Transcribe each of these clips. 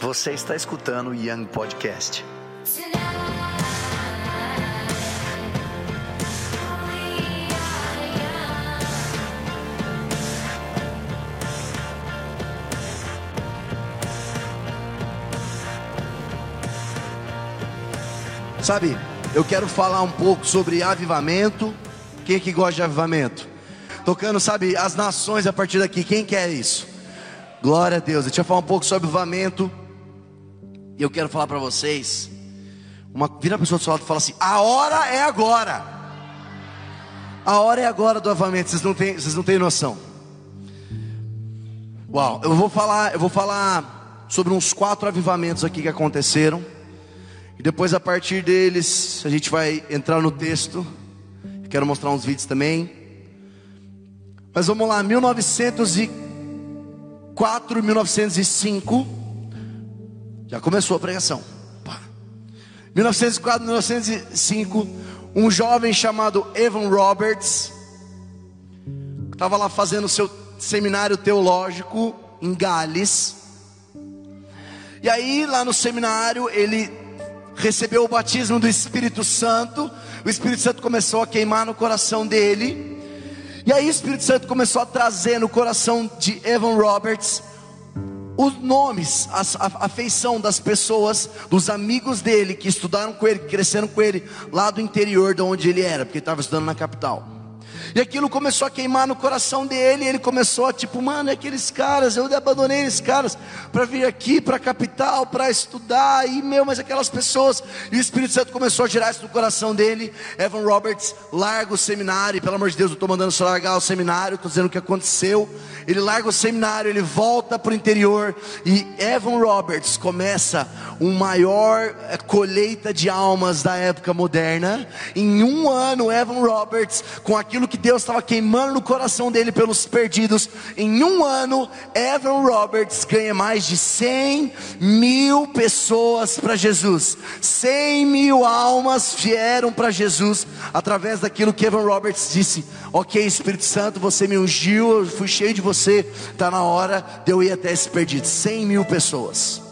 Você está escutando o Young Podcast. Sabe, eu quero falar um pouco sobre avivamento. Quem é que gosta de avivamento? Tocando, sabe, as nações a partir daqui. Quem quer isso? Glória a Deus. Eu tinha falar um pouco sobre avivamento. E eu quero falar para vocês. Uma, vira a pessoa do seu lado e fala assim: a hora é agora. A hora é agora do avivamento. Vocês não têm, vocês não têm noção. Uau, eu vou falar, eu vou falar sobre uns quatro avivamentos aqui que aconteceram. E depois a partir deles, a gente vai entrar no texto. Quero mostrar uns vídeos também. Mas vamos lá, 1904, 1905. Já começou a pregação. 1904, 1905, um jovem chamado Evan Roberts estava lá fazendo seu seminário teológico em Gales. E aí, lá no seminário, ele recebeu o batismo do Espírito Santo, o Espírito Santo começou a queimar no coração dele, e aí o Espírito Santo começou a trazer no coração de Evan Roberts os nomes, a, a, a feição das pessoas, dos amigos dele que estudaram com ele, que cresceram com ele lá do interior de onde ele era, porque ele estava estudando na capital. E aquilo começou a queimar no coração dele. Ele começou a tipo, mano, é aqueles caras, eu abandonei esses caras para vir aqui para a capital para estudar. E meu, mas aquelas pessoas. E o Espírito Santo começou a girar isso no coração dele. Evan Roberts larga o seminário. Pelo amor de Deus, eu estou mandando você largar o seminário. Estou dizendo o que aconteceu. Ele larga o seminário, ele volta para o interior. E Evan Roberts começa uma maior eh, colheita de almas da época moderna. Em um ano, Evan Roberts, com aquilo que Deus estava queimando no coração dele pelos perdidos. Em um ano, Evan Roberts ganha mais de 100 mil pessoas para Jesus. 100 mil almas vieram para Jesus através daquilo que Evan Roberts disse. Ok, Espírito Santo, você me ungiu, eu fui cheio de você. Está na hora de eu ir até esse perdido. 100 mil pessoas.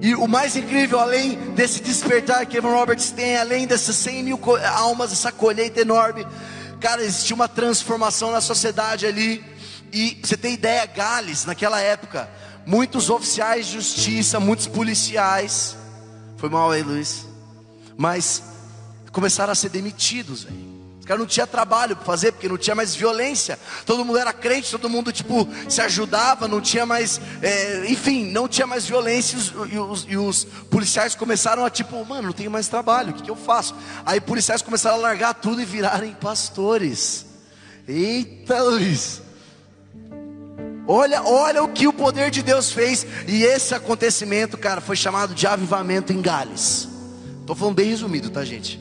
E o mais incrível, além desse despertar que Evan Roberts tem, além dessas 100 mil almas, essa colheita enorme, cara, existiu uma transformação na sociedade ali. E você tem ideia, Gales, naquela época, muitos oficiais de justiça, muitos policiais, foi mal aí, Luiz, mas começaram a ser demitidos, velho não tinha trabalho para fazer, porque não tinha mais violência. Todo mundo era crente, todo mundo tipo se ajudava, não tinha mais, é, enfim, não tinha mais violência. E os, e os, policiais começaram a tipo, mano, não tenho mais trabalho, o que, que eu faço? Aí policiais começaram a largar tudo e virarem pastores. Eita, Luiz. Olha, olha o que o poder de Deus fez. E esse acontecimento, cara, foi chamado de avivamento em Gales. Estou falando bem resumido, tá, gente?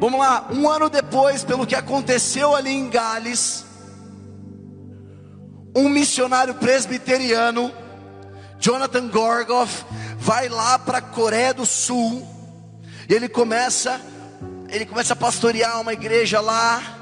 Vamos lá, um ano depois, pelo que aconteceu ali em Gales, um missionário presbiteriano, Jonathan Gorgoff, vai lá para a Coreia do Sul, e ele começa, ele começa a pastorear uma igreja lá,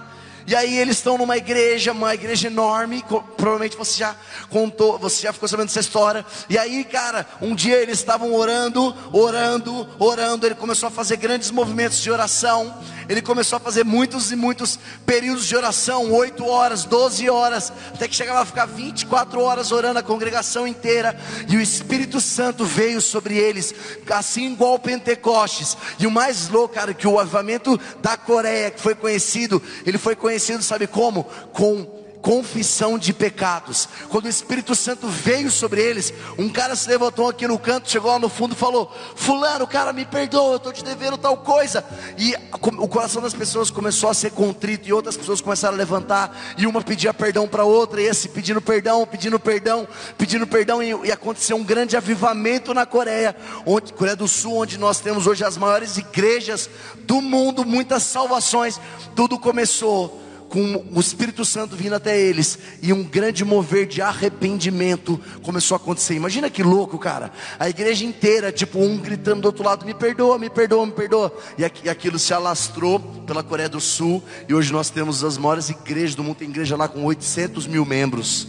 e aí eles estão numa igreja, uma igreja enorme, provavelmente você já contou, você já ficou sabendo dessa história. E aí, cara, um dia eles estavam orando, orando, orando, ele começou a fazer grandes movimentos de oração. Ele começou a fazer muitos e muitos períodos de oração, 8 horas, 12 horas, até que chegava a ficar 24 horas orando a congregação inteira, e o Espírito Santo veio sobre eles, assim igual Pentecostes. E o mais louco, cara, que o avivamento da Coreia, que foi conhecido, ele foi conhecido, sabe como? Com confissão de pecados. Quando o Espírito Santo veio sobre eles, um cara se levantou aqui no canto, chegou lá no fundo e falou: Fulano, cara, me perdoa, eu estou te devendo tal coisa. E o coração das pessoas começou a ser contrito, e outras pessoas começaram a levantar, e uma pedia perdão para outra, e esse pedindo perdão, pedindo perdão, pedindo perdão, e, e aconteceu um grande avivamento na Coreia, onde, Coreia do Sul, onde nós temos hoje as maiores igrejas do mundo, muitas salvações. Tudo começou com o Espírito Santo vindo até eles e um grande mover de arrependimento começou a acontecer. Imagina que louco, cara. A igreja inteira, tipo, um gritando do outro lado: me perdoa, me perdoa, me perdoa. E aquilo se alastrou pela Coreia do Sul. E hoje nós temos as maiores igrejas do mundo. Tem igreja lá com 800 mil membros.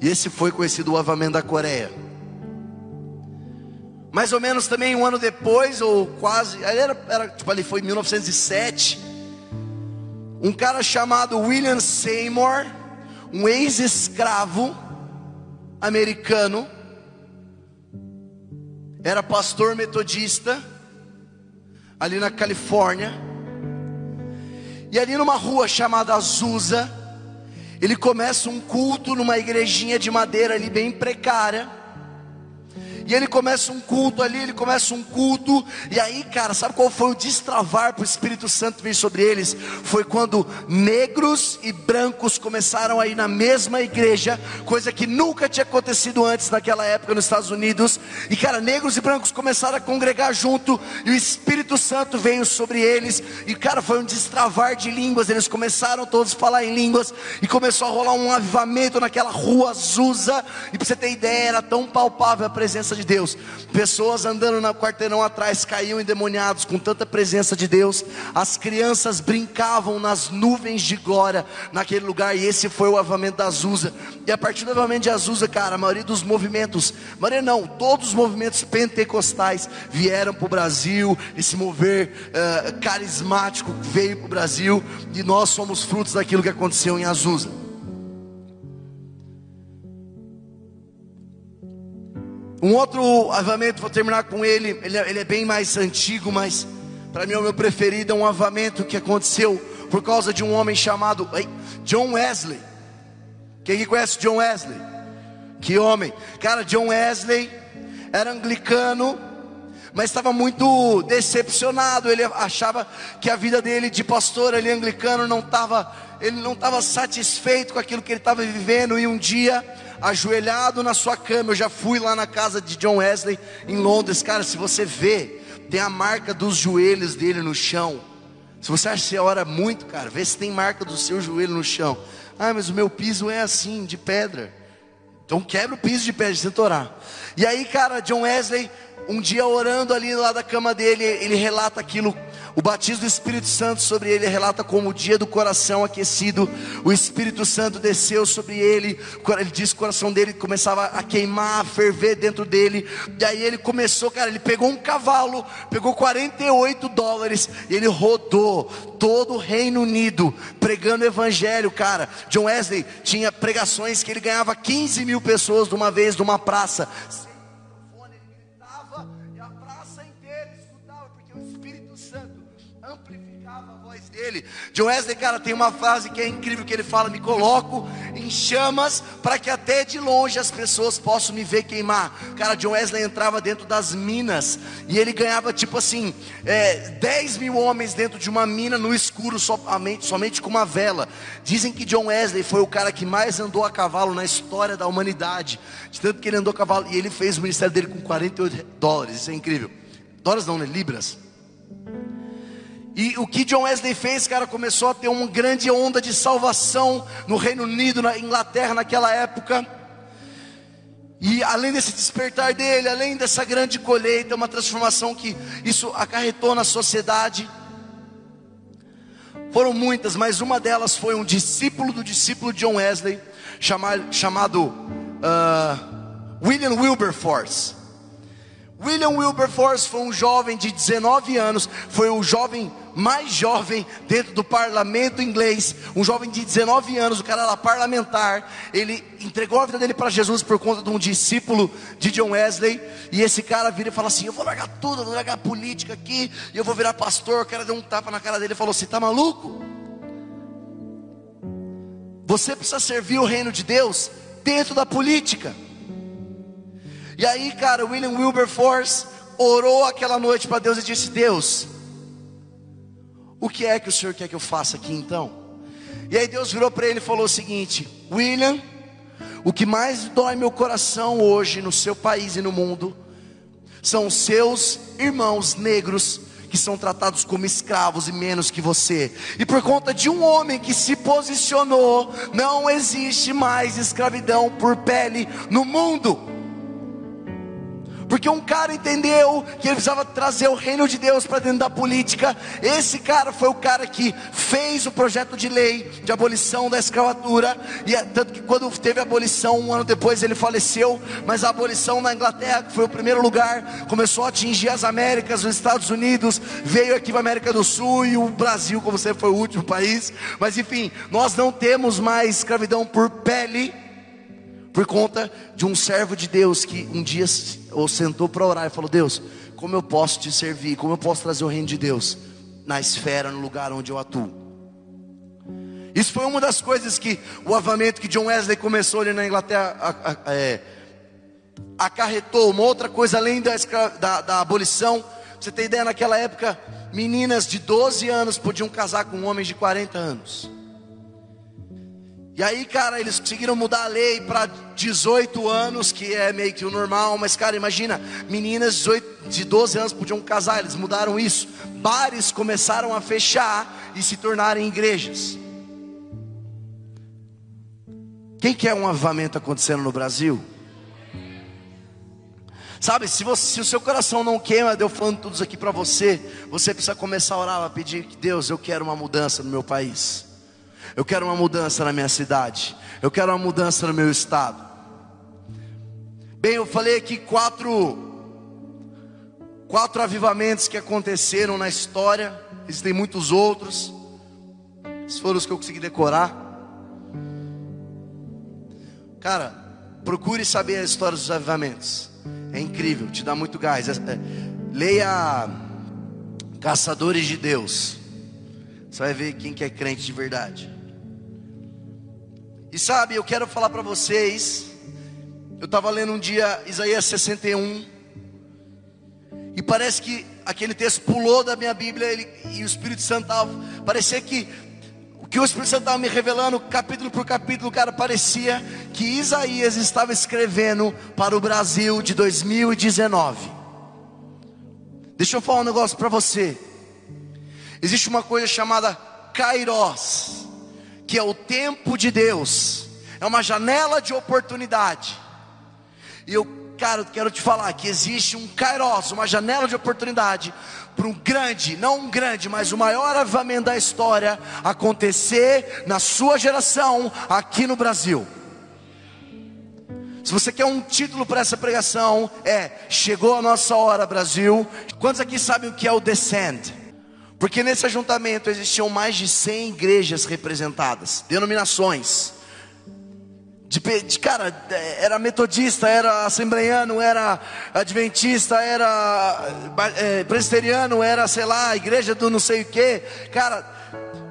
E esse foi conhecido o avamento da Coreia. Mais ou menos também um ano depois, ou quase, era, era tipo ali foi em 1907. Um cara chamado William Seymour, um ex-escravo americano, era pastor metodista ali na Califórnia. E ali numa rua chamada Azusa, ele começa um culto numa igrejinha de madeira ali bem precária. E ele começa um culto ali, ele começa um culto, e aí, cara, sabe qual foi o destravar para o Espírito Santo vir sobre eles? Foi quando negros e brancos começaram a ir na mesma igreja, coisa que nunca tinha acontecido antes naquela época nos Estados Unidos. E, cara, negros e brancos começaram a congregar junto, e o Espírito Santo veio sobre eles, e, cara, foi um destravar de línguas. Eles começaram todos a falar em línguas, e começou a rolar um avivamento naquela rua Azusa. E para você ter ideia, era tão palpável a presença presença de Deus. Pessoas andando no quarteirão atrás caíam endemoniados com tanta presença de Deus. As crianças brincavam nas nuvens de glória naquele lugar. E esse foi o avamento da Azusa. E a partir do avamento de Azusa, cara, a maioria dos movimentos, maioria não, todos os movimentos pentecostais vieram para o Brasil. Esse mover uh, carismático veio para o Brasil. E nós somos frutos daquilo que aconteceu em Azusa. Um outro avamento, vou terminar com ele, ele é, ele é bem mais antigo, mas para mim é o meu preferido, é um avamento que aconteceu por causa de um homem chamado John Wesley. Quem que conhece John Wesley? Que homem, cara, John Wesley era anglicano, mas estava muito decepcionado. Ele achava que a vida dele de pastor ali anglicano não estava, ele não estava satisfeito com aquilo que ele estava vivendo. E um dia ajoelhado na sua cama. Eu já fui lá na casa de John Wesley em Londres, cara. Se você vê, tem a marca dos joelhos dele no chão. Se você acha que você ora muito, cara, vê se tem marca do seu joelho no chão. Ah, mas o meu piso é assim, de pedra. Então quebra o piso de pedra, tenta orar. E aí, cara, John Wesley, um dia orando ali lá da cama dele, ele relata aquilo o batismo do Espírito Santo sobre ele relata como o dia do coração aquecido. O Espírito Santo desceu sobre ele. Ele diz que o coração dele começava a queimar, a ferver dentro dele. E aí ele começou, cara, ele pegou um cavalo, pegou 48 dólares e ele rodou todo o Reino Unido pregando o evangelho, cara. John Wesley tinha pregações que ele ganhava 15 mil pessoas de uma vez, de uma praça. Dele. John Wesley, cara, tem uma frase que é incrível que ele fala: "Me coloco em chamas para que até de longe as pessoas possam me ver queimar". Cara, John Wesley entrava dentro das minas e ele ganhava tipo assim é, 10 mil homens dentro de uma mina no escuro somente, somente com uma vela. Dizem que John Wesley foi o cara que mais andou a cavalo na história da humanidade, de tanto que ele andou a cavalo e ele fez o ministério dele com 48 dólares. Isso é incrível. Dólares não, né? Libras. E o que John Wesley fez, cara, começou a ter uma grande onda de salvação no Reino Unido, na Inglaterra naquela época. E além desse despertar dele, além dessa grande colheita, uma transformação que isso acarretou na sociedade. Foram muitas, mas uma delas foi um discípulo do discípulo John Wesley, chamado, uh, William Wilberforce. William Wilberforce foi um jovem de 19 anos, foi o jovem mais jovem dentro do parlamento inglês, um jovem de 19 anos, o cara era parlamentar, ele entregou a vida dele para Jesus por conta de um discípulo de John Wesley, e esse cara vira e fala assim: Eu vou largar tudo, eu vou largar a política aqui, e eu vou virar pastor. O cara deu um tapa na cara dele e falou: Você está maluco? Você precisa servir o reino de Deus dentro da política. E aí, cara, William Wilberforce orou aquela noite para Deus e disse: Deus, o que é que o Senhor quer que eu faça aqui então? E aí Deus virou para ele e falou o seguinte: William, o que mais dói meu coração hoje no seu país e no mundo são seus irmãos negros que são tratados como escravos e menos que você. E por conta de um homem que se posicionou, não existe mais escravidão por pele no mundo. Porque um cara entendeu que ele precisava trazer o reino de Deus para dentro da política. Esse cara foi o cara que fez o projeto de lei de abolição da escravatura. E é, tanto que quando teve a abolição, um ano depois ele faleceu. Mas a abolição na Inglaterra, que foi o primeiro lugar, começou a atingir as Américas, os Estados Unidos, veio aqui para a América do Sul e o Brasil, como sempre foi o último país. Mas enfim, nós não temos mais escravidão por pele por conta de um servo de Deus que um dia ou sentou para orar e falou: Deus, como eu posso te servir? Como eu posso trazer o reino de Deus na esfera, no lugar onde eu atuo? Isso foi uma das coisas que o avamento que John Wesley começou ali na Inglaterra a, a, é, acarretou. Uma outra coisa além da, da, da abolição. Você tem ideia, naquela época, meninas de 12 anos podiam casar com homens de 40 anos. E aí, cara, eles conseguiram mudar a lei para 18 anos, que é meio que o normal, mas, cara, imagina, meninas 18, de 12 anos podiam casar, eles mudaram isso. Bares começaram a fechar e se tornarem igrejas. Quem quer um avivamento acontecendo no Brasil? Sabe, se, você, se o seu coração não queima, eu falando tudo isso aqui para você, você precisa começar a orar, a pedir que Deus, eu quero uma mudança no meu país. Eu quero uma mudança na minha cidade. Eu quero uma mudança no meu estado. Bem, eu falei aqui quatro quatro avivamentos que aconteceram na história. Existem muitos outros. Esses foram os que eu consegui decorar. Cara, procure saber a história dos avivamentos. É incrível, te dá muito gás. É, é, leia Caçadores de Deus. Você vai ver quem que é crente de verdade. E sabe, eu quero falar para vocês. Eu estava lendo um dia Isaías 61. E parece que aquele texto pulou da minha Bíblia ele, e o Espírito Santo estava. Parecia que o que o Espírito Santo estava me revelando, capítulo por capítulo, cara, parecia que Isaías estava escrevendo para o Brasil de 2019. Deixa eu falar um negócio para você. Existe uma coisa chamada Kairos que é o tempo de Deus, é uma janela de oportunidade. E eu, cara, quero te falar que existe um kairos, uma janela de oportunidade para um grande, não um grande, mas o maior avivamento da história acontecer na sua geração aqui no Brasil. Se você quer um título para essa pregação, é Chegou a nossa hora, Brasil. Quantos aqui sabem o que é o Descend? Porque nesse ajuntamento existiam mais de 100 igrejas representadas, denominações. De, de, cara, era metodista, era assembleiano, era adventista, era é, presbiteriano, era, sei lá, igreja do não sei o que. Cara,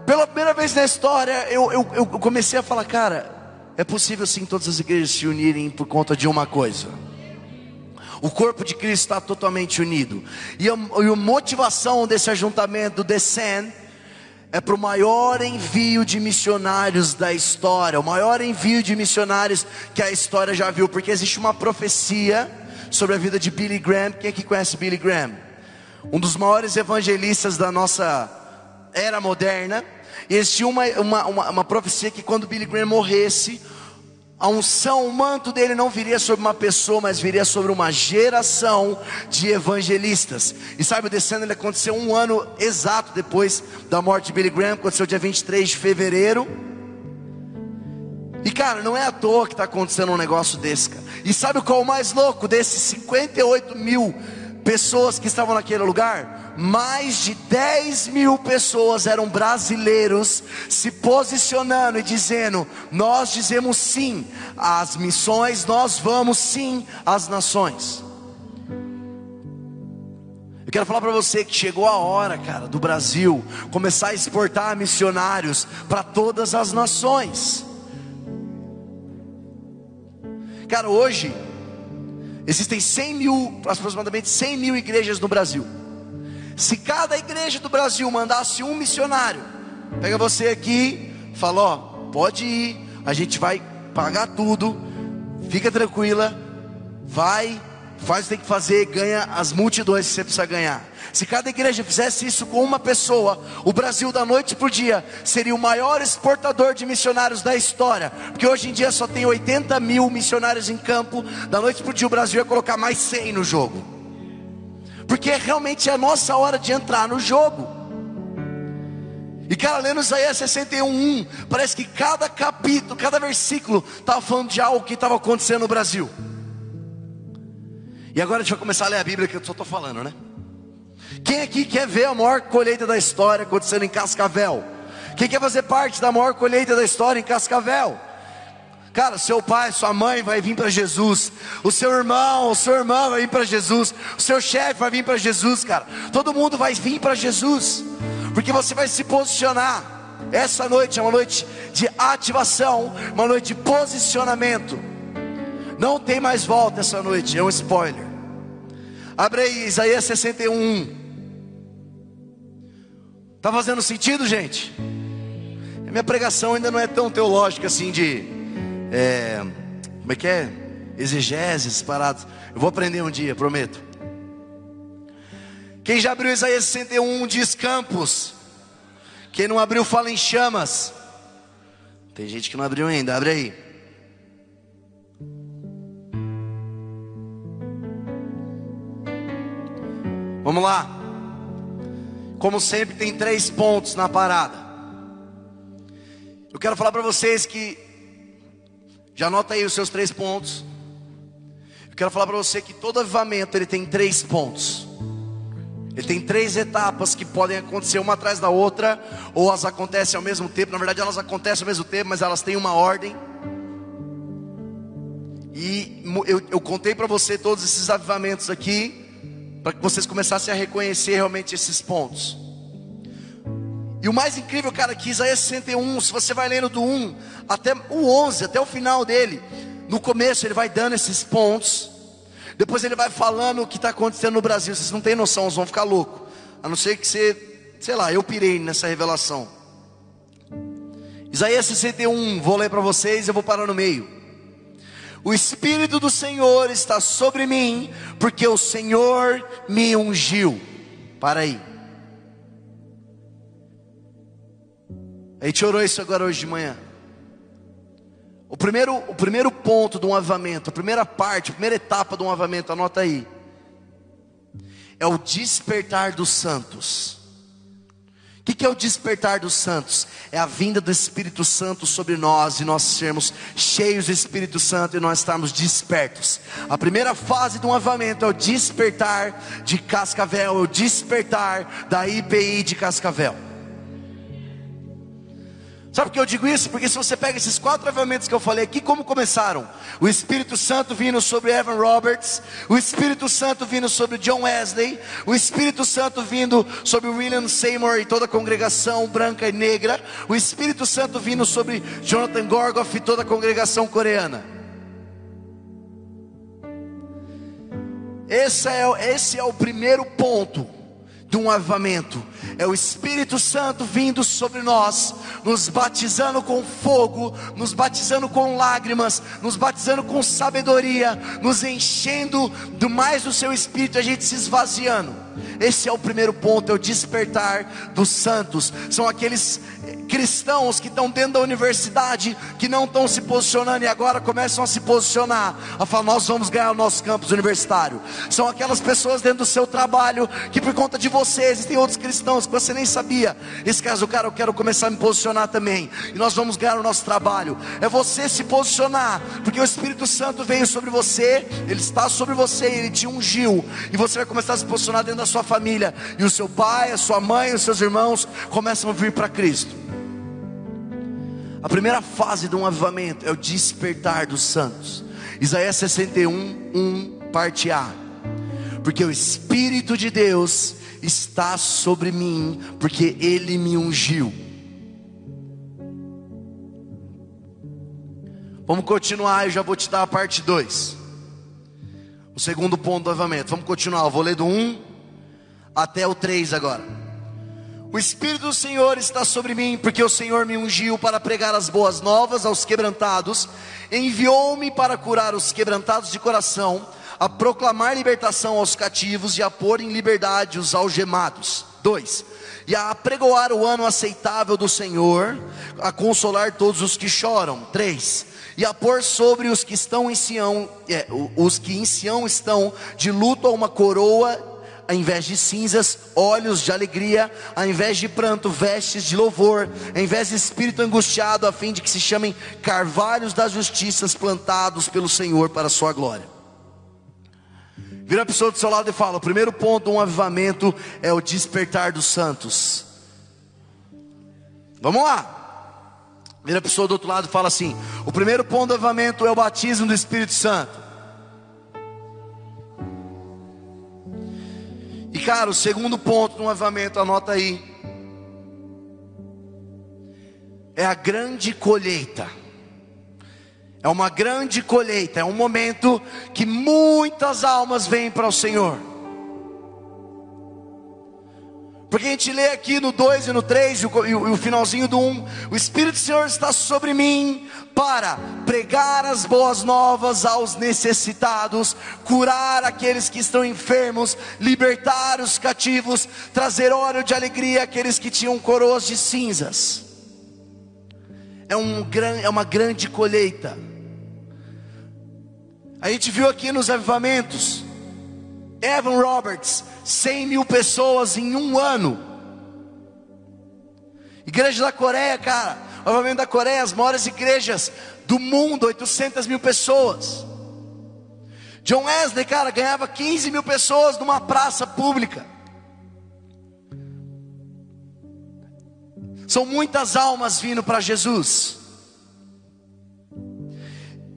pela primeira vez na história, eu, eu, eu comecei a falar, cara, é possível sim todas as igrejas se unirem por conta de uma coisa. O corpo de Cristo está totalmente unido. E a, e a motivação desse ajuntamento, do Descend, é para o maior envio de missionários da história, o maior envio de missionários que a história já viu, porque existe uma profecia sobre a vida de Billy Graham. Quem aqui conhece Billy Graham? Um dos maiores evangelistas da nossa era moderna. E existia uma, uma, uma, uma profecia que quando Billy Graham morresse, a unção, o manto dele não viria sobre uma pessoa, mas viria sobre uma geração de evangelistas. E sabe, o descendo ele aconteceu um ano exato depois da morte de Billy Graham, aconteceu dia 23 de fevereiro. E cara, não é à toa que está acontecendo um negócio desse, cara. E sabe qual é o mais louco desses 58 mil pessoas que estavam naquele lugar? mais de 10 mil pessoas eram brasileiros se posicionando e dizendo: Nós dizemos sim às missões, nós vamos sim às nações. Eu quero falar para você que chegou a hora, cara, do Brasil começar a exportar missionários para todas as nações. Cara, hoje existem 100 mil, aproximadamente 100 mil igrejas no Brasil. Se cada igreja do Brasil mandasse um missionário, pega você aqui, fala: Ó, pode ir, a gente vai pagar tudo, fica tranquila, vai, faz o que tem que fazer, ganha as multidões que você precisa ganhar. Se cada igreja fizesse isso com uma pessoa, o Brasil da noite o dia seria o maior exportador de missionários da história. Porque hoje em dia só tem 80 mil missionários em campo. Da noite o dia o Brasil ia colocar mais 100 no jogo. Porque realmente é a nossa hora de entrar no jogo. E cara, lendo Isaías 61, parece que cada capítulo, cada versículo estava falando de algo que estava acontecendo no Brasil. E agora a gente vai começar a ler a Bíblia que eu só estou falando, né? Quem aqui quer ver a maior colheita da história acontecendo em Cascavel? Quem quer fazer parte da maior colheita da história em Cascavel? Cara, seu pai, sua mãe vai vir para Jesus, o seu irmão, o seu irmão vai vir para Jesus, o seu chefe vai vir para Jesus, cara. Todo mundo vai vir para Jesus, porque você vai se posicionar. Essa noite é uma noite de ativação, uma noite de posicionamento. Não tem mais volta essa noite, é um spoiler. Abre aí Isaías 61. Tá fazendo sentido, gente? A minha pregação ainda não é tão teológica assim de é, como é que é? Exegeses, parados. Eu vou aprender um dia, prometo. Quem já abriu Isaías 61 diz campos. Quem não abriu fala em chamas. Tem gente que não abriu ainda, abre aí. Vamos lá. Como sempre, tem três pontos na parada. Eu quero falar para vocês que já anota aí os seus três pontos. Eu quero falar para você que todo avivamento ele tem três pontos. Ele tem três etapas que podem acontecer uma atrás da outra, ou elas acontecem ao mesmo tempo. Na verdade, elas acontecem ao mesmo tempo, mas elas têm uma ordem. E eu, eu contei para você todos esses avivamentos aqui para que vocês começassem a reconhecer realmente esses pontos. E o mais incrível, cara, que Isaías 61, se você vai lendo do 1 até o 11, até o final dele, no começo ele vai dando esses pontos, depois ele vai falando o que está acontecendo no Brasil. Vocês não têm noção, vocês vão ficar loucos. A não ser que você, sei lá, eu pirei nessa revelação. Isaías 61, vou ler para vocês, eu vou parar no meio. O Espírito do Senhor está sobre mim, porque o Senhor me ungiu. Para aí. A gente orou isso agora hoje de manhã. O primeiro, o primeiro ponto de um avamento, a primeira parte, a primeira etapa de um avamento, anota aí. É o despertar dos santos. O que, que é o despertar dos santos? É a vinda do Espírito Santo sobre nós e nós sermos cheios do Espírito Santo e nós estarmos despertos. A primeira fase do avamento é o despertar de Cascavel, é o despertar da IPI de Cascavel. Sabe por que eu digo isso? Porque se você pega esses quatro avivamentos que eu falei aqui, como começaram? O Espírito Santo vindo sobre Evan Roberts, o Espírito Santo vindo sobre John Wesley, o Espírito Santo vindo sobre William Seymour e toda a congregação branca e negra, o Espírito Santo vindo sobre Jonathan Gorgoff e toda a congregação coreana. Esse é, esse é o primeiro ponto de um avivamento. É o Espírito Santo vindo sobre nós, nos batizando com fogo, nos batizando com lágrimas, nos batizando com sabedoria, nos enchendo do mais do seu Espírito, a gente se esvaziando. Esse é o primeiro ponto, é o despertar dos santos. São aqueles cristãos estão dentro da universidade, que não estão se posicionando e agora começam a se posicionar, a falar: nós vamos ganhar o nosso campus universitário. São aquelas pessoas dentro do seu trabalho que, por conta de vocês, existem outros cristãos que você nem sabia. Esse caso, cara, eu quero começar a me posicionar também, e nós vamos ganhar o nosso trabalho. É você se posicionar, porque o Espírito Santo veio sobre você, ele está sobre você, ele te ungiu, e você vai começar a se posicionar dentro da sua família, e o seu pai, a sua mãe, os seus irmãos começam a vir para Cristo. A primeira fase de um avivamento é o despertar dos santos. Isaías 61, 1, parte A. Porque o Espírito de Deus está sobre mim, porque Ele me ungiu. Vamos continuar, eu já vou te dar a parte 2. O segundo ponto do avivamento. Vamos continuar, eu vou ler do 1 até o 3 agora. O Espírito do Senhor está sobre mim, porque o Senhor me ungiu para pregar as boas novas aos quebrantados, enviou-me para curar os quebrantados de coração, a proclamar libertação aos cativos e a pôr em liberdade os algemados. 2. E a apregoar o ano aceitável do Senhor, a consolar todos os que choram. 3. E a pôr sobre os que estão em Sião, é, os que em Sião estão de luto a uma coroa ao invés de cinzas, olhos de alegria, ao invés de pranto, vestes de louvor, ao invés de espírito angustiado, a fim de que se chamem carvalhos das justiças plantados pelo Senhor para a sua glória. Vira a pessoa do seu lado e fala: o primeiro ponto um avivamento é o despertar dos santos. Vamos lá. Vira a pessoa do outro lado e fala assim: o primeiro ponto do avivamento é o batismo do Espírito Santo. E cara, o segundo ponto do avivamento, anota aí. É a grande colheita. É uma grande colheita, é um momento que muitas almas vêm para o Senhor. Porque a gente lê aqui no 2 e no 3 e o, e o finalzinho do 1: um, O Espírito do Senhor está sobre mim para pregar as boas novas aos necessitados, curar aqueles que estão enfermos, libertar os cativos, trazer óleo de alegria àqueles que tinham coroas de cinzas. É, um, é uma grande colheita. A gente viu aqui nos avivamentos, Evan Roberts, 100 mil pessoas em um ano. Igreja da Coreia, cara, o avivamento da Coreia, as maiores igrejas do mundo, 800 mil pessoas. John Wesley, cara, ganhava 15 mil pessoas numa praça pública. São muitas almas vindo para Jesus.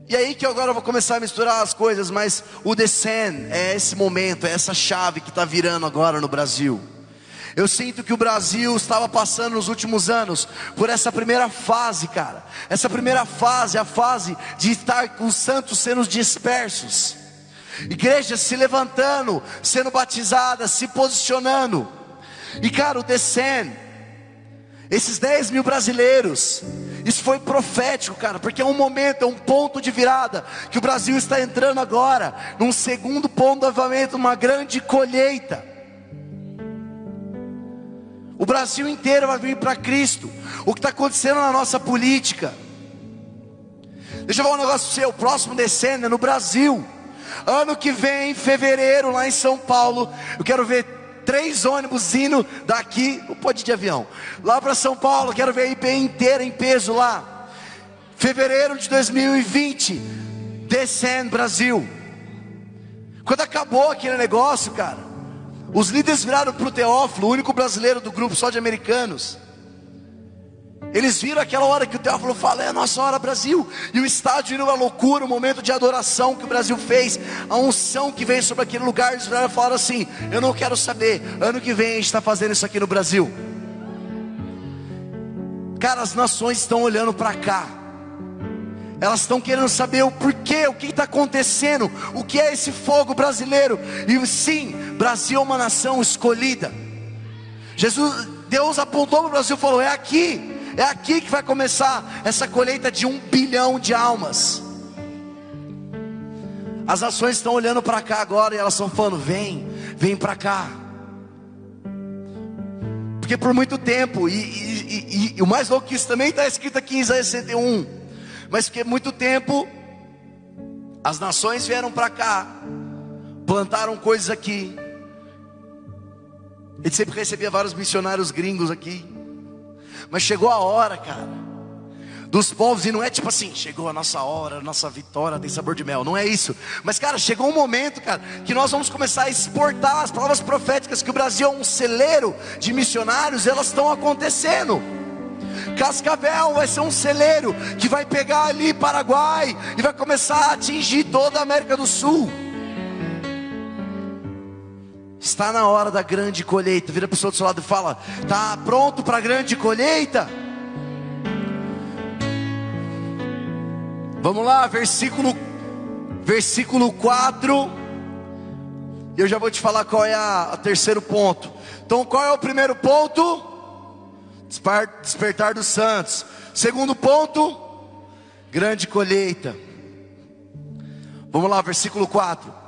E aí que agora eu vou começar a misturar as coisas, mas o Descend é esse momento, é essa chave que está virando agora no Brasil. Eu sinto que o Brasil estava passando nos últimos anos por essa primeira fase, cara. Essa primeira fase, a fase de estar com os santos sendo dispersos. Igrejas se levantando, sendo batizadas, se posicionando. E cara, o Descend, esses 10 mil brasileiros, isso foi profético, cara, porque é um momento, é um ponto de virada que o Brasil está entrando agora, num segundo ponto de avamento, uma grande colheita. O Brasil inteiro vai vir para Cristo. O que está acontecendo na nossa política? Deixa eu falar um negócio você. O próximo decênio é no Brasil. Ano que vem, em fevereiro, lá em São Paulo, eu quero ver três ônibus indo daqui, não pode de avião, lá para São Paulo, quero ver a IP inteira em peso lá. Fevereiro de 2020, descendo Brasil. Quando acabou aquele negócio, cara, os líderes viraram para o Teófilo, o único brasileiro do grupo só de americanos. Eles viram aquela hora que o Teófilo fala, é a nossa hora Brasil. E o estádio virou uma loucura, o momento de adoração que o Brasil fez, a unção que veio sobre aquele lugar. Eles falaram assim: Eu não quero saber, ano que vem a gente está fazendo isso aqui no Brasil. Cara, as nações estão olhando para cá. Elas estão querendo saber o porquê, o que está acontecendo, o que é esse fogo brasileiro. E sim, Brasil é uma nação escolhida. Jesus, Deus apontou para o Brasil e falou: é aqui. É aqui que vai começar essa colheita de um bilhão de almas. As nações estão olhando para cá agora e elas estão falando: vem, vem para cá. Porque por muito tempo, e, e, e, e, o mais louco que isso também está escrito aqui em Isaías 61, mas porque muito tempo as nações vieram para cá, plantaram coisas aqui. Ele sempre recebia vários missionários gringos aqui. Mas chegou a hora, cara, dos povos, e não é tipo assim, chegou a nossa hora, a nossa vitória tem sabor de mel, não é isso. Mas, cara, chegou um momento, cara, que nós vamos começar a exportar as palavras proféticas, que o Brasil é um celeiro de missionários, elas estão acontecendo. Cascavel vai ser um celeiro que vai pegar ali Paraguai e vai começar a atingir toda a América do Sul. Está na hora da grande colheita. Vira a pessoa do seu lado e fala: Está pronto para a grande colheita? Vamos lá, versículo, versículo 4. Eu já vou te falar qual é o terceiro ponto. Então, qual é o primeiro ponto? Despertar dos santos. Segundo ponto, grande colheita. Vamos lá, versículo 4.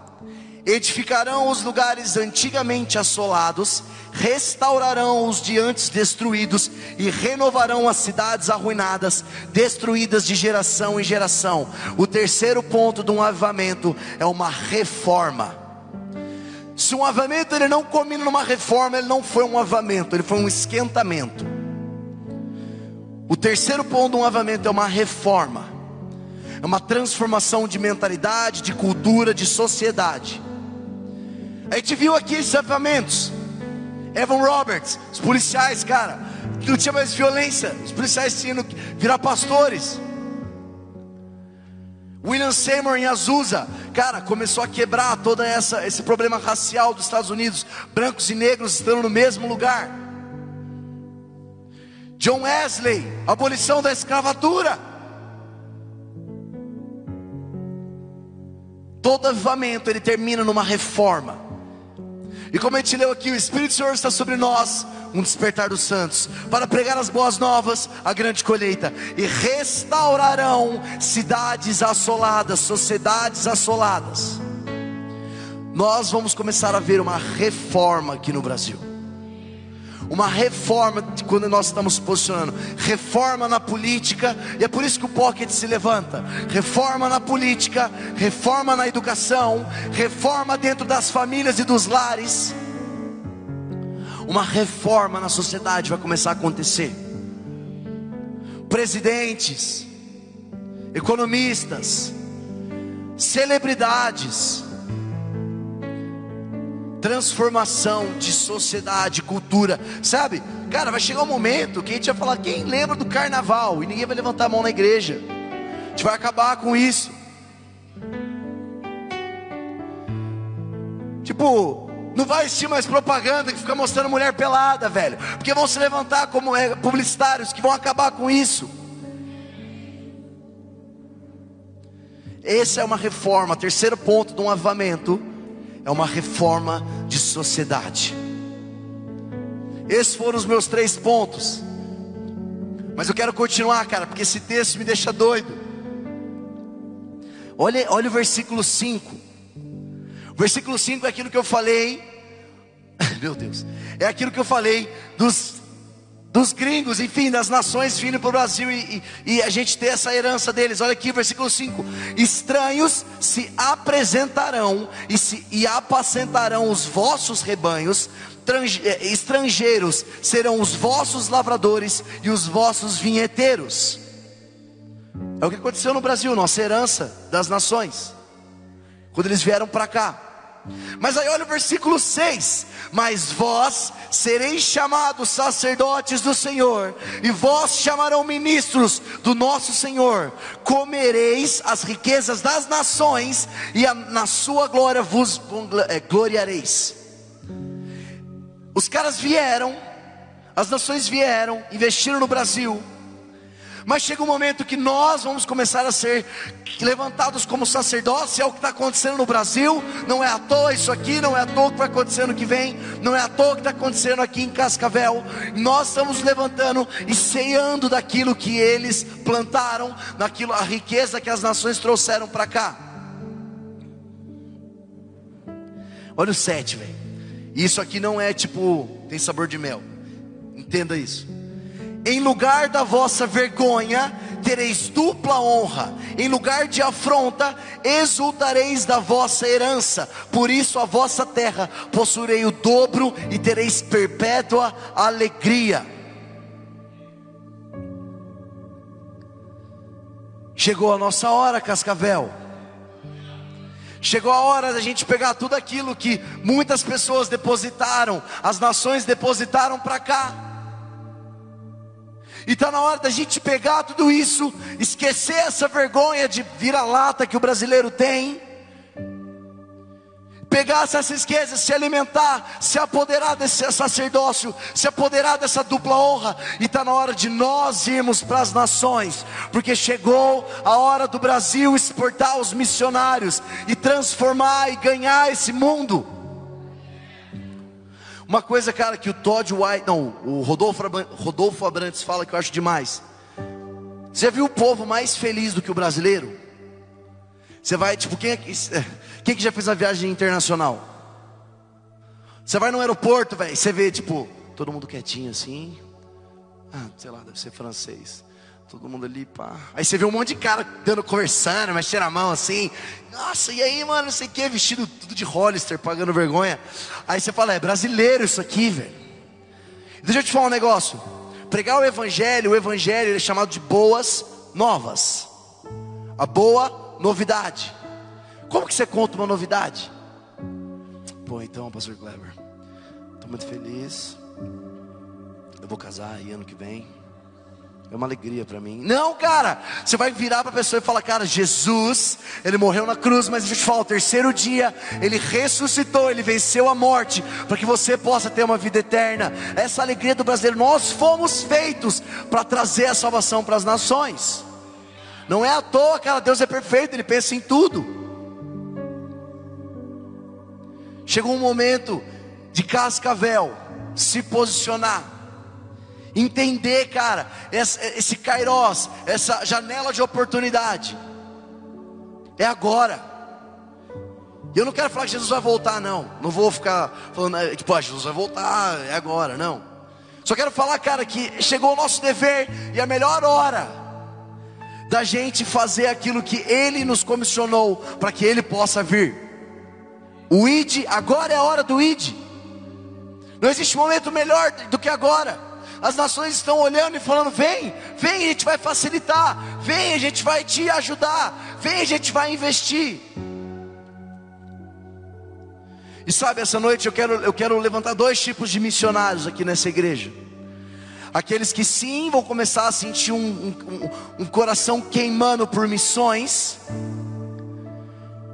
Edificarão os lugares antigamente assolados, restaurarão os de antes destruídos e renovarão as cidades arruinadas, destruídas de geração em geração. O terceiro ponto de um avivamento é uma reforma. Se um avamento ele não combina numa reforma, ele não foi um avamento, ele foi um esquentamento. O terceiro ponto de um avamento é uma reforma, é uma transformação de mentalidade, de cultura, de sociedade. A gente viu aqui esses avamentos. Evan Roberts, os policiais, cara, não tinha mais violência, os policiais tinham que virar pastores. William Seymour em Azusa, cara, começou a quebrar todo essa, esse problema racial dos Estados Unidos, brancos e negros estando no mesmo lugar. John Wesley, abolição da escravatura. Todo avivamento ele termina numa reforma. E como a gente leu aqui, o Espírito do Senhor está sobre nós, um despertar dos santos, para pregar as boas novas, a grande colheita, e restaurarão cidades assoladas, sociedades assoladas. Nós vamos começar a ver uma reforma aqui no Brasil. Uma reforma quando nós estamos posicionando, reforma na política, e é por isso que o pocket se levanta. Reforma na política, reforma na educação, reforma dentro das famílias e dos lares uma reforma na sociedade vai começar a acontecer. Presidentes, economistas, celebridades, transformação de sociedade, cultura, sabe? Cara, vai chegar um momento que a gente vai falar: quem lembra do carnaval? E ninguém vai levantar a mão na igreja. A gente vai acabar com isso. Tipo, não vai existir mais propaganda que fica mostrando mulher pelada, velho. Porque vão se levantar como é, publicitários que vão acabar com isso. Essa é uma reforma. Terceiro ponto de um avamento é uma reforma de sociedade. Esses foram os meus três pontos. Mas eu quero continuar, cara, porque esse texto me deixa doido. Olha, olha o versículo 5. Versículo 5 é aquilo que eu falei. Meu Deus. É aquilo que eu falei dos, dos gringos, enfim, das nações vindo para o Brasil e, e, e, a gente ter essa herança deles. Olha aqui, versículo 5: Estranhos se apresentarão e, se, e apacentarão os vossos rebanhos, eh, estrangeiros serão os vossos lavradores e os vossos vinheteiros. É o que aconteceu no Brasil, nossa herança das nações, quando eles vieram para cá. Mas aí olha o versículo 6: Mas vós sereis chamados sacerdotes do Senhor, e vós chamarão ministros do nosso Senhor, comereis as riquezas das nações, e a, na sua glória vos é, gloriareis. Os caras vieram, as nações vieram, investiram no Brasil, mas chega um momento que nós vamos começar a ser levantados como sacerdócio, é o que está acontecendo no Brasil. Não é à toa isso aqui, não é à toa que vai acontecer no que vem, não é à toa que está acontecendo aqui em Cascavel. Nós estamos levantando e ceando daquilo que eles plantaram, daquilo, a riqueza que as nações trouxeram para cá. Olha o 7, velho. Isso aqui não é tipo, tem sabor de mel. Entenda isso. Em lugar da vossa vergonha, tereis dupla honra. Em lugar de afronta, exultareis da vossa herança. Por isso a vossa terra possuirei o dobro e tereis perpétua alegria. Chegou a nossa hora, Cascavel. Chegou a hora da gente pegar tudo aquilo que muitas pessoas depositaram, as nações depositaram para cá. E está na hora da gente pegar tudo isso, esquecer essa vergonha de vira-lata que o brasileiro tem, pegar essas riquezas, se alimentar, se apoderar desse sacerdócio, se apoderar dessa dupla honra, e está na hora de nós irmos para as nações, porque chegou a hora do Brasil exportar os missionários e transformar e ganhar esse mundo. Uma coisa, cara, que o Todd White, não, o Rodolfo, Rodolfo Abrantes fala que eu acho demais. Você viu o povo mais feliz do que o brasileiro? Você vai, tipo, quem, é que, quem que já fez a viagem internacional? Você vai no aeroporto, velho, você vê, tipo, todo mundo quietinho assim. Ah, sei lá, deve ser francês. Todo mundo ali, pá. Aí você vê um monte de cara dando, conversando, mexendo a mão assim. Nossa, e aí, mano, não sei o que, vestido tudo de Hollister, pagando vergonha. Aí você fala, é brasileiro isso aqui, velho. Deixa eu te falar um negócio. Pregar o evangelho, o evangelho é chamado de boas novas. A boa novidade. Como que você conta uma novidade? Pô, então, pastor Kleber, estou muito feliz. Eu vou casar aí ano que vem. É uma alegria para mim. Não, cara, você vai virar para a pessoa e falar: Cara, Jesus, ele morreu na cruz, mas deixa eu te falar: o terceiro dia, ele ressuscitou, ele venceu a morte, para que você possa ter uma vida eterna. Essa alegria do brasileiro, nós fomos feitos para trazer a salvação para as nações. Não é à toa, cara, Deus é perfeito, ele pensa em tudo. Chegou um momento de cascavel se posicionar entender, cara, esse Kairos, essa janela de oportunidade, é agora. Eu não quero falar que Jesus vai voltar, não. Não vou ficar falando, é, tipo, ah, Jesus vai voltar, é agora, não. Só quero falar, cara, que chegou o nosso dever e a melhor hora da gente fazer aquilo que Ele nos comissionou para que Ele possa vir. O ID, agora é a hora do ID. Não existe momento melhor do que agora. As nações estão olhando e falando: vem, vem, a gente vai facilitar, vem, a gente vai te ajudar, vem, a gente vai investir. E sabe, essa noite eu quero, eu quero levantar dois tipos de missionários aqui nessa igreja. Aqueles que sim vão começar a sentir um, um, um coração queimando por missões,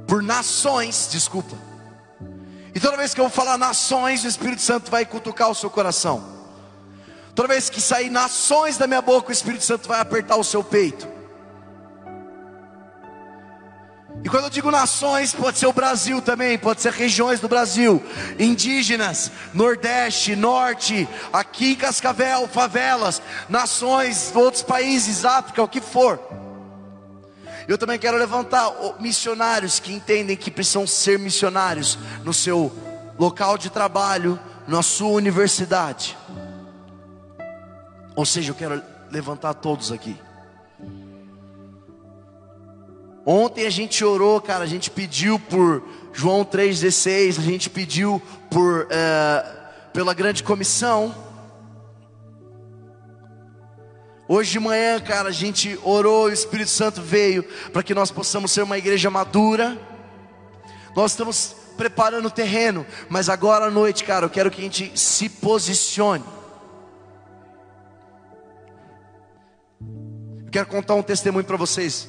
por nações, desculpa. E toda vez que eu vou falar nações, o Espírito Santo vai cutucar o seu coração. Toda vez que sair nações da minha boca, o Espírito Santo vai apertar o seu peito. E quando eu digo nações, pode ser o Brasil também, pode ser regiões do Brasil, indígenas, Nordeste, Norte, aqui em Cascavel, favelas, nações, outros países, África, o que for. Eu também quero levantar missionários que entendem que precisam ser missionários no seu local de trabalho, na sua universidade. Ou seja, eu quero levantar todos aqui. Ontem a gente orou, cara, a gente pediu por João 3,16, a gente pediu por é, pela grande comissão. Hoje de manhã, cara, a gente orou, o Espírito Santo veio para que nós possamos ser uma igreja madura. Nós estamos preparando o terreno, mas agora à noite, cara, eu quero que a gente se posicione. Quero contar um testemunho para vocês.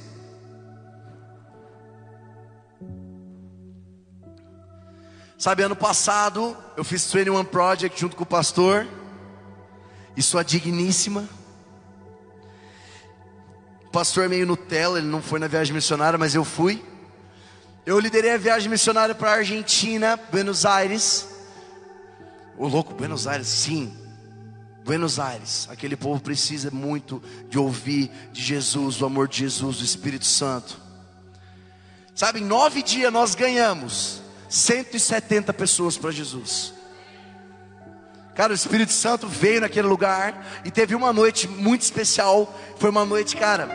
Sabe, ano passado eu fiz 21 Project junto com o pastor e sua digníssima. O pastor é meio Nutella, ele não foi na viagem missionária, mas eu fui. Eu liderei a viagem missionária para a Argentina, Buenos Aires. O louco, Buenos Aires, sim. Buenos Aires, aquele povo precisa muito de ouvir de Jesus, do amor de Jesus, do Espírito Santo. Sabe, em nove dias nós ganhamos 170 pessoas para Jesus. Cara, o Espírito Santo veio naquele lugar e teve uma noite muito especial. Foi uma noite, cara,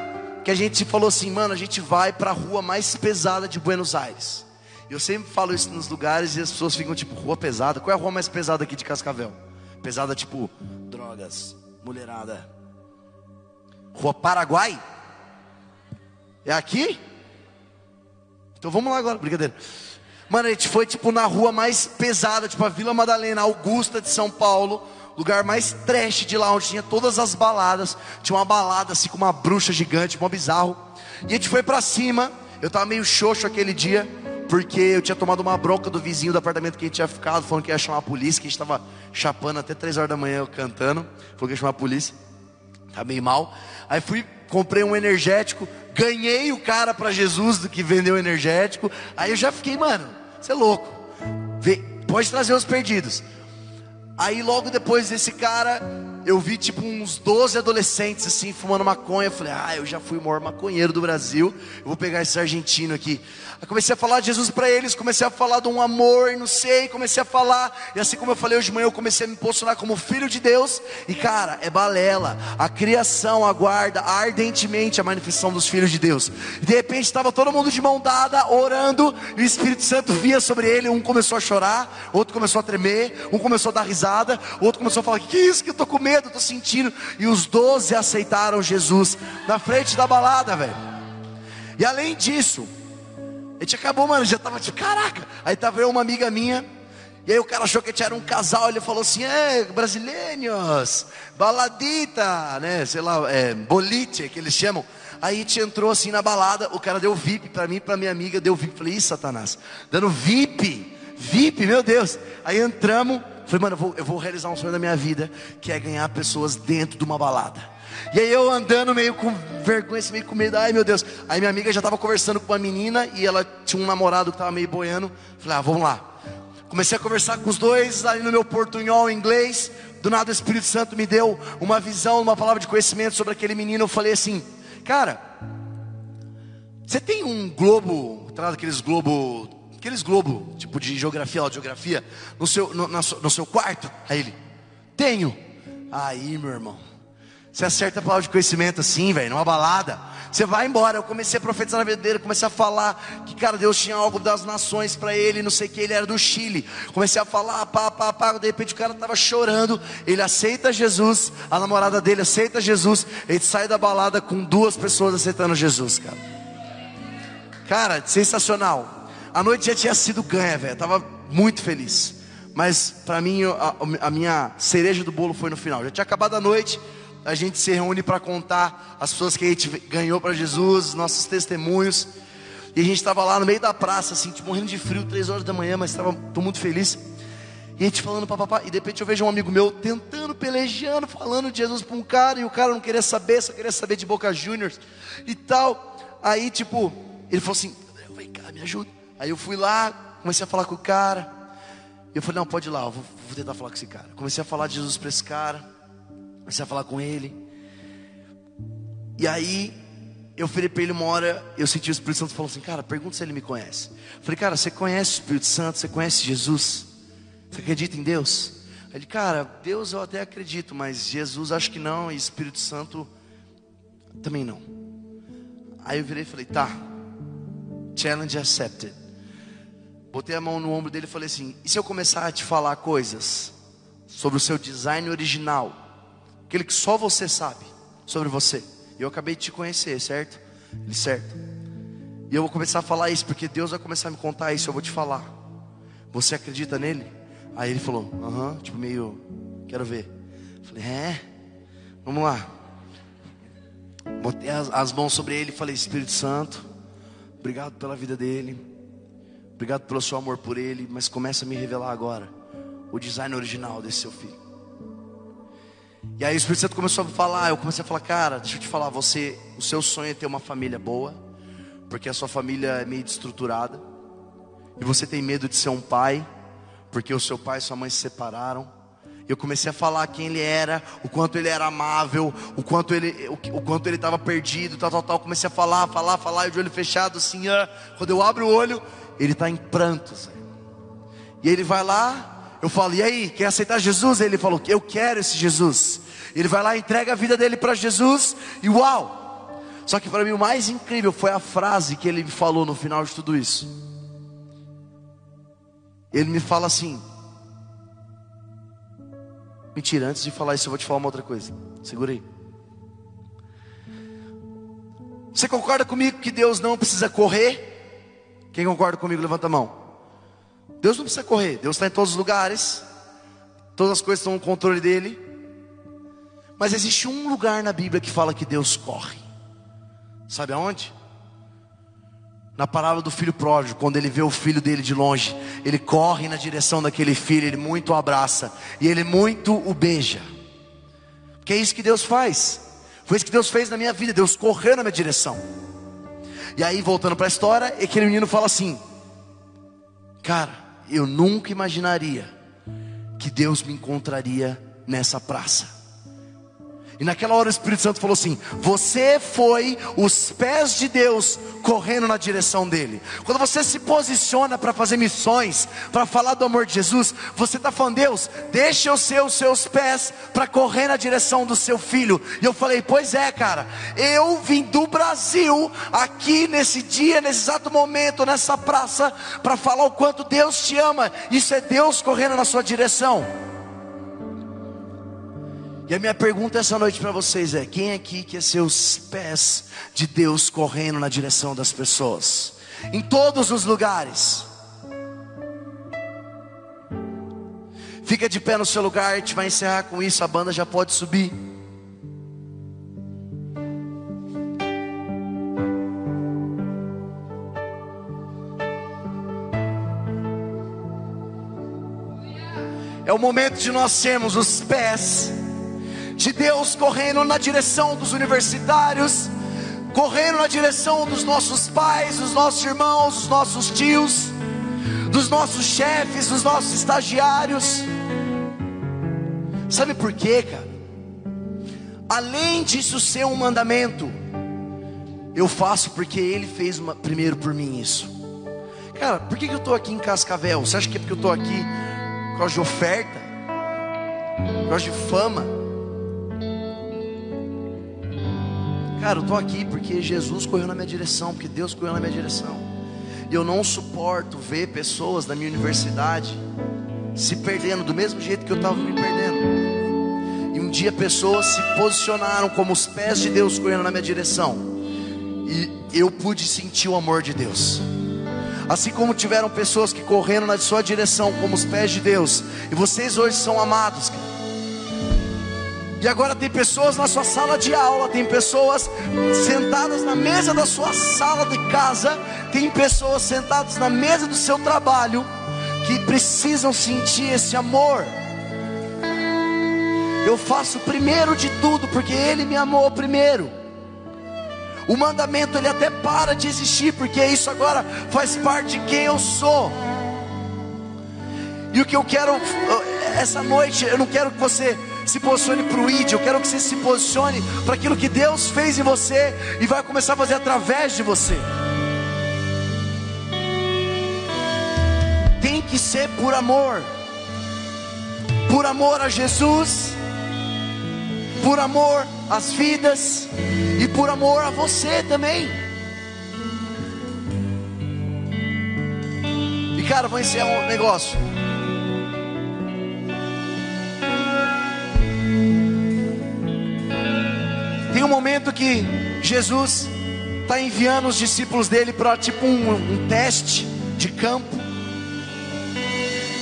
que a gente falou assim, mano, a gente vai para a rua mais pesada de Buenos Aires. Eu sempre falo isso nos lugares e as pessoas ficam tipo, rua pesada. Qual é a rua mais pesada aqui de Cascavel? Pesada tipo drogas, mulherada. Rua Paraguai? É aqui? Então vamos lá agora, brincadeira. Mano, a gente foi tipo na rua mais pesada, tipo a Vila Madalena, Augusta de São Paulo, lugar mais trash de lá, onde tinha todas as baladas. Tinha uma balada assim com uma bruxa gigante, mó bizarro. E a gente foi pra cima. Eu tava meio xoxo aquele dia porque eu tinha tomado uma bronca do vizinho do apartamento que a gente tinha ficado, falando que ia chamar a polícia, que a gente estava chapando até três horas da manhã cantando, falou que ia chamar a polícia, tá meio mal. Aí fui, comprei um energético, ganhei o cara para Jesus do que vendeu o energético. Aí eu já fiquei, mano, você é louco, Vê, pode trazer os perdidos. Aí logo depois desse cara, eu vi tipo uns 12 adolescentes assim, fumando maconha. Eu falei, ah, eu já fui o maior maconheiro do Brasil. Eu vou pegar esse argentino aqui. Aí comecei a falar de Jesus para eles, comecei a falar de um amor, não sei, comecei a falar. E assim como eu falei hoje de manhã, eu comecei a me posicionar como filho de Deus. E cara, é balela. A criação aguarda ardentemente a manifestação dos filhos de Deus. E de repente estava todo mundo de mão dada, orando, e o Espírito Santo via sobre ele. Um começou a chorar, outro começou a tremer, um começou a dar risada, outro começou a falar: Que é isso que eu tô com medo, tô sentindo. E os doze aceitaram Jesus na frente da balada, velho. E além disso, a gente acabou, mano, já tava tipo, caraca. Aí tava eu uma amiga minha, e aí o cara achou que a gente era um casal, ele falou assim, é, brasileiros, baladita, né, sei lá, é, bolite, que eles chamam. Aí a gente entrou assim na balada, o cara deu VIP para mim, para minha amiga, deu VIP. Falei, ih, Satanás, dando VIP, VIP, meu Deus. Aí entramos, falei, mano, eu vou, eu vou realizar um sonho da minha vida, que é ganhar pessoas dentro de uma balada. E aí eu andando meio com vergonha, assim, meio com medo, ai meu Deus. Aí minha amiga já estava conversando com uma menina e ela tinha um namorado que estava meio boiando. Falei, ah, vamos lá. Comecei a conversar com os dois, ali no meu portunhol inglês. Do nada o Espírito Santo me deu uma visão, uma palavra de conhecimento sobre aquele menino. Eu falei assim, cara, você tem um globo, tá aqueles globo, aqueles globo, tipo de geografia, de geografia, no seu, no, no seu quarto? Aí ele, tenho. Aí, meu irmão. Você acerta a palavra de conhecimento assim, velho, numa balada. Você vai embora. Eu comecei a profetizar na vida dele, comecei a falar que, cara, Deus tinha algo das nações para ele, não sei o que, ele era do Chile. Comecei a falar, pá, pá, pá. De repente o cara estava chorando. Ele aceita Jesus, a namorada dele aceita Jesus. Ele sai da balada com duas pessoas aceitando Jesus, cara. Cara, sensacional. A noite já tinha sido ganha, velho. Tava muito feliz. Mas para mim, a, a minha cereja do bolo foi no final. Já tinha acabado a noite a gente se reúne para contar as pessoas que a gente ganhou para Jesus, nossos testemunhos. E a gente estava lá no meio da praça, assim, tipo, morrendo de frio, três horas da manhã, mas estava muito feliz. E a gente falando papapá, e de repente eu vejo um amigo meu tentando, pelejando, falando de Jesus para um cara, e o cara não queria saber, só queria saber de Boca Juniors e tal. Aí, tipo, ele falou assim: vem cá, me ajuda. Aí eu fui lá, comecei a falar com o cara. Eu falei: não, pode ir lá, eu vou, vou tentar falar com esse cara. Comecei a falar de Jesus para esse cara. Comecei a falar com ele. E aí, eu falei para ele uma hora, eu senti o Espírito Santo falando assim, cara, pergunta se ele me conhece. Eu falei, cara, você conhece o Espírito Santo? Você conhece Jesus? Você acredita em Deus? Ele, cara, Deus eu até acredito, mas Jesus acho que não, e Espírito Santo também não. Aí eu virei e falei, tá, challenge accepted. Botei a mão no ombro dele e falei assim: e se eu começar a te falar coisas sobre o seu design original? aquele que só você sabe sobre você. Eu acabei de te conhecer, certo? Ele, certo. E eu vou começar a falar isso, porque Deus vai começar a me contar isso, eu vou te falar. Você acredita nele? Aí ele falou, aham, uh -huh, tipo meio, quero ver. Falei, é, vamos lá. Botei as, as mãos sobre ele e falei, Espírito Santo, obrigado pela vida dele, obrigado pelo seu amor por ele, mas começa a me revelar agora o design original desse seu filho. E aí o Espírito Santo começou a falar, eu comecei a falar, cara, deixa eu te falar, você, o seu sonho é ter uma família boa, porque a sua família é meio destruturada, e você tem medo de ser um pai, porque o seu pai e sua mãe se separaram. Eu comecei a falar quem ele era, o quanto ele era amável, o quanto ele, o, o quanto ele estava perdido, tal, tal, tal. Comecei a falar, falar, falar, e de olho fechado, assim, ah, quando eu abro o olho, ele está em prantos. E ele vai lá, eu falo, e aí, quer aceitar Jesus? Ele falou, eu quero esse Jesus. Ele vai lá, entrega a vida dele para Jesus, e uau! Só que para mim o mais incrível foi a frase que ele me falou no final de tudo isso. Ele me fala assim: Mentira, antes de falar isso, eu vou te falar uma outra coisa. Segura aí. Você concorda comigo que Deus não precisa correr? Quem concorda comigo, levanta a mão. Deus não precisa correr, Deus está em todos os lugares, todas as coisas estão no controle dele. Mas existe um lugar na Bíblia que fala que Deus corre. Sabe aonde? Na palavra do filho pródigo, quando ele vê o filho dele de longe, ele corre na direção daquele filho, ele muito o abraça e ele muito o beija. Que é isso que Deus faz. Foi isso que Deus fez na minha vida, Deus correu na minha direção. E aí, voltando para a história, aquele menino fala assim: Cara, eu nunca imaginaria que Deus me encontraria nessa praça. E naquela hora o Espírito Santo falou assim: Você foi os pés de Deus correndo na direção dele. Quando você se posiciona para fazer missões, para falar do amor de Jesus, você está falando, Deus, deixa eu ser os seus pés para correr na direção do seu filho. E eu falei, pois é, cara, eu vim do Brasil aqui nesse dia, nesse exato momento, nessa praça, para falar o quanto Deus te ama. Isso é Deus correndo na sua direção. E a minha pergunta essa noite para vocês é: quem aqui quer ser os pés de Deus correndo na direção das pessoas? Em todos os lugares. Fica de pé no seu lugar, a gente vai encerrar com isso, a banda já pode subir. É o momento de nós sermos os pés de Deus correndo na direção dos universitários, correndo na direção dos nossos pais, dos nossos irmãos, dos nossos tios, dos nossos chefes, dos nossos estagiários. Sabe por quê, cara? Além disso ser um mandamento, eu faço porque Ele fez uma, primeiro por mim isso. Cara, por que, que eu estou aqui em Cascavel? Você acha que é porque eu estou aqui por causa de oferta? Por causa de fama? Cara, eu estou aqui porque Jesus correu na minha direção, porque Deus correu na minha direção. E eu não suporto ver pessoas da minha universidade se perdendo do mesmo jeito que eu estava me perdendo. E um dia pessoas se posicionaram como os pés de Deus correndo na minha direção. E eu pude sentir o amor de Deus. Assim como tiveram pessoas que correram na sua direção como os pés de Deus. E vocês hoje são amados. E agora tem pessoas na sua sala de aula, tem pessoas sentadas na mesa da sua sala de casa, tem pessoas sentadas na mesa do seu trabalho que precisam sentir esse amor. Eu faço primeiro de tudo porque ele me amou primeiro. O mandamento ele até para de existir porque isso agora faz parte de quem eu sou. E o que eu quero essa noite, eu não quero que você se posicione para o ID, eu quero que você se posicione para aquilo que Deus fez em você e vai começar a fazer através de você. Tem que ser por amor, por amor a Jesus, por amor às vidas e por amor a você também. E cara, vou encerrar um negócio. Momento que Jesus está enviando os discípulos dele para tipo um, um teste de campo.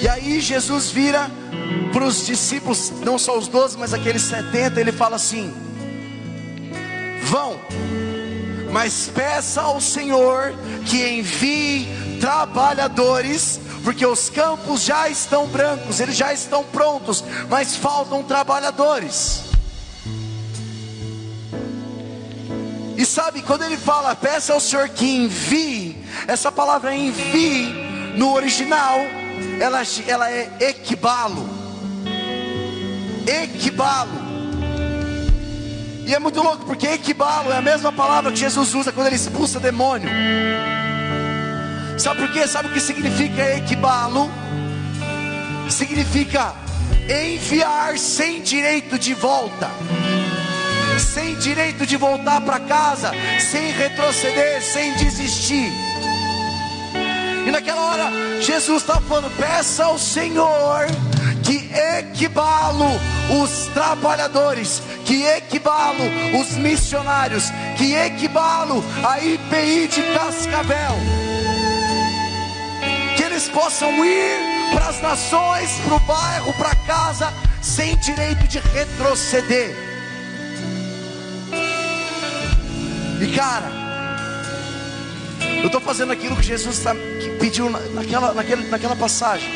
E aí Jesus vira para os discípulos, não só os doze, mas aqueles setenta, ele fala assim: Vão, mas peça ao Senhor que envie trabalhadores, porque os campos já estão brancos, eles já estão prontos, mas faltam trabalhadores. Sabe, quando ele fala, peça ao Senhor que envie, essa palavra envie, no original, ela, ela é equibalo. Equibalo. E é muito louco, porque equibalo é a mesma palavra que Jesus usa quando ele expulsa demônio. Sabe por quê? Sabe o que significa equibalo? Significa enviar sem direito de volta sem direito de voltar para casa, sem retroceder, sem desistir. E naquela hora, Jesus está falando: peça ao Senhor que equibalo os trabalhadores, que equibalo os missionários, que equibalo a IPI de Cascavel, que eles possam ir para as nações, para o bairro, para casa, sem direito de retroceder. E cara, eu estou fazendo aquilo que Jesus tá, que pediu naquela, naquela, naquela passagem.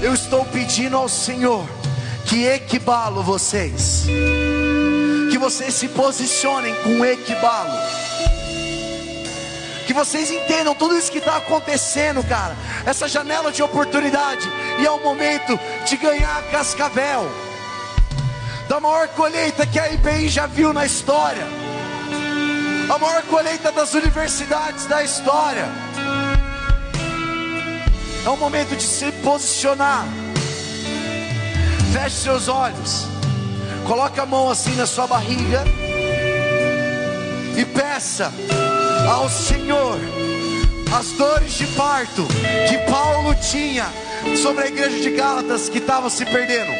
Eu estou pedindo ao Senhor que equibalo vocês, que vocês se posicionem com equibalo, que vocês entendam tudo isso que está acontecendo, cara. Essa janela de oportunidade, e é o momento de ganhar cascavel. Da maior colheita que a IBI já viu na história, a maior colheita das universidades da história. É o momento de se posicionar. Feche seus olhos. Coloque a mão assim na sua barriga e peça ao Senhor as dores de parto que Paulo tinha sobre a igreja de Gálatas que estava se perdendo.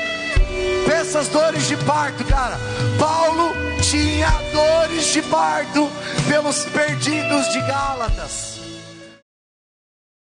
Peça as dores de parto, cara. Paulo tinha dores de parto pelos perdidos de Gálatas.